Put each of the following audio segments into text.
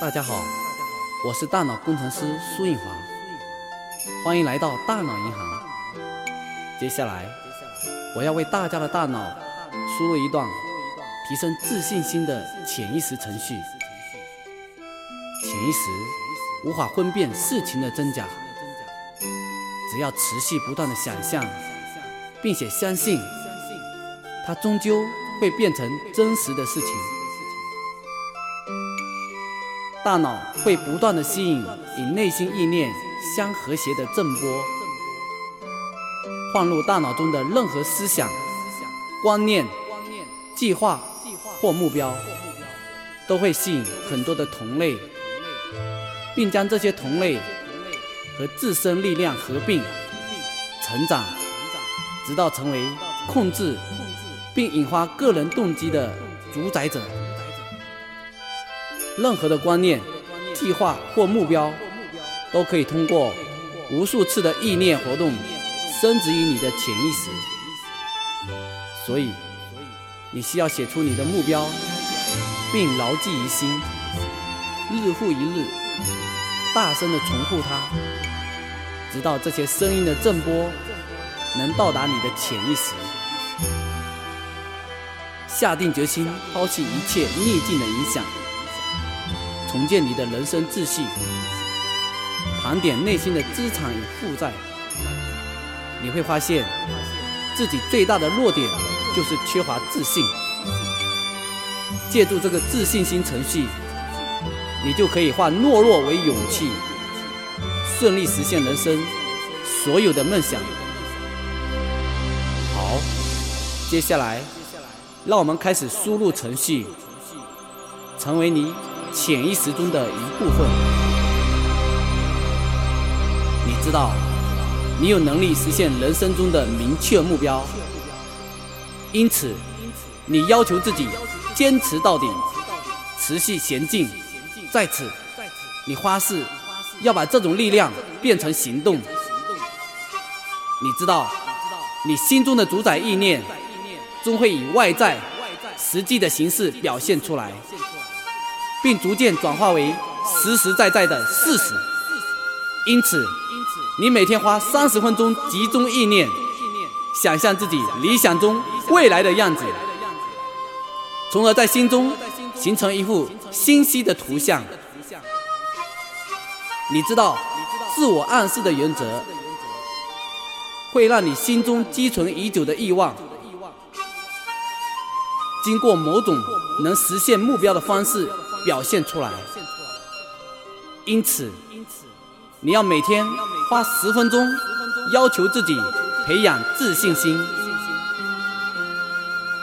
大家好，我是大脑工程师苏颖华，欢迎来到大脑银行。接下来，我要为大家的大脑输入一段提升自信心的潜意识程序。潜意识无法分辨事情的真假，只要持续不断的想象，并且相信，它终究会变成真实的事情。大脑会不断的吸引与内心意念相和谐的振波，放入大脑中的任何思想、观念、计划或目标，都会吸引很多的同类，并将这些同类和自身力量合并、成长，直到成为控制并引发个人动机的主宰者。任何的观念、计划或目标，都可以通过无数次的意念活动，升值于你的潜意识。所以，你需要写出你的目标，并牢记于心，日复一日，大声的重复它，直到这些声音的震波能到达你的潜意识。下定决心抛弃一切逆境的影响。重建你的人生秩序，盘点内心的资产与负债，你会发现自己最大的弱点就是缺乏自信。借助这个自信心程序，你就可以化懦弱为勇气，顺利实现人生所有的梦想。好，接下来让我们开始输入程序，成为你。潜意识中的一部分，你知道，你有能力实现人生中的明确目标，因此，你要求自己坚持到底，持续前进。在此，你发誓要把这种力量变成行动。你知道，你心中的主宰意念，终会以外在实际的形式表现出来。并逐渐转化为实实在在的事实。因此，你每天花三十分钟集中意念，想象自己理想中未来的样子，从而在心中形成一幅清晰的图像。你知道，自我暗示的原则会让你心中积存已久的欲望，经过某种能实现目标的方式。表现出来。因此，你要每天花十分钟，要求自己培养自信心。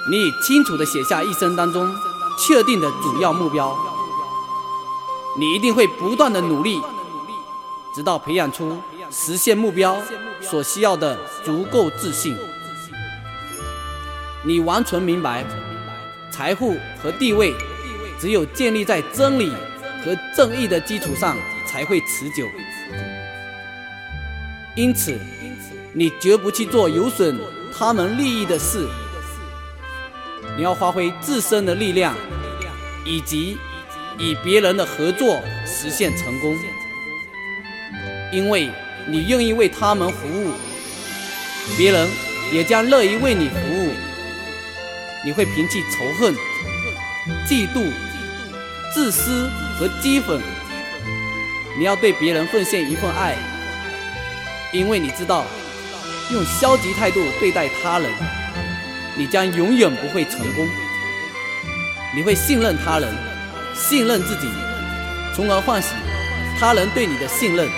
你清楚地写下一生当中确定的主要目标，你一定会不断的努力，直到培养出实现目标所需要的足够自信。你完全明白，财富和地位。只有建立在真理和正义的基础上，才会持久。因此，你绝不去做有损他们利益的事。你要发挥自身的力量，以及与别人的合作实现成功。因为你愿意为他们服务，别人也将乐意为你服务。你会摒弃仇恨、嫉妒。自私和讥讽，你要对别人奉献一份爱，因为你知道，用消极态度对待他人，你将永远不会成功。你会信任他人，信任自己，从而唤醒他人对你的信任。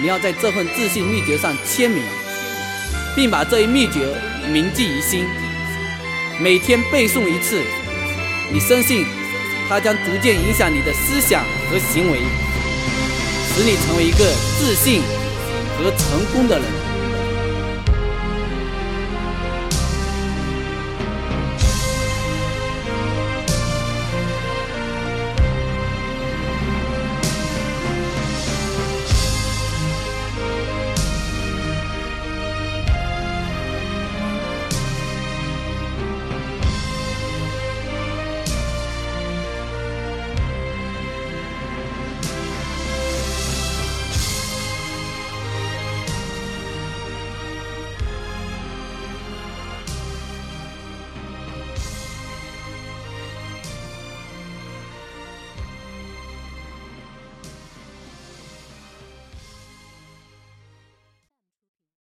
你要在这份自信秘诀上签名，并把这一秘诀铭记于心，每天背诵一次。你深信。它将逐渐影响你的思想和行为，使你成为一个自信和成功的人。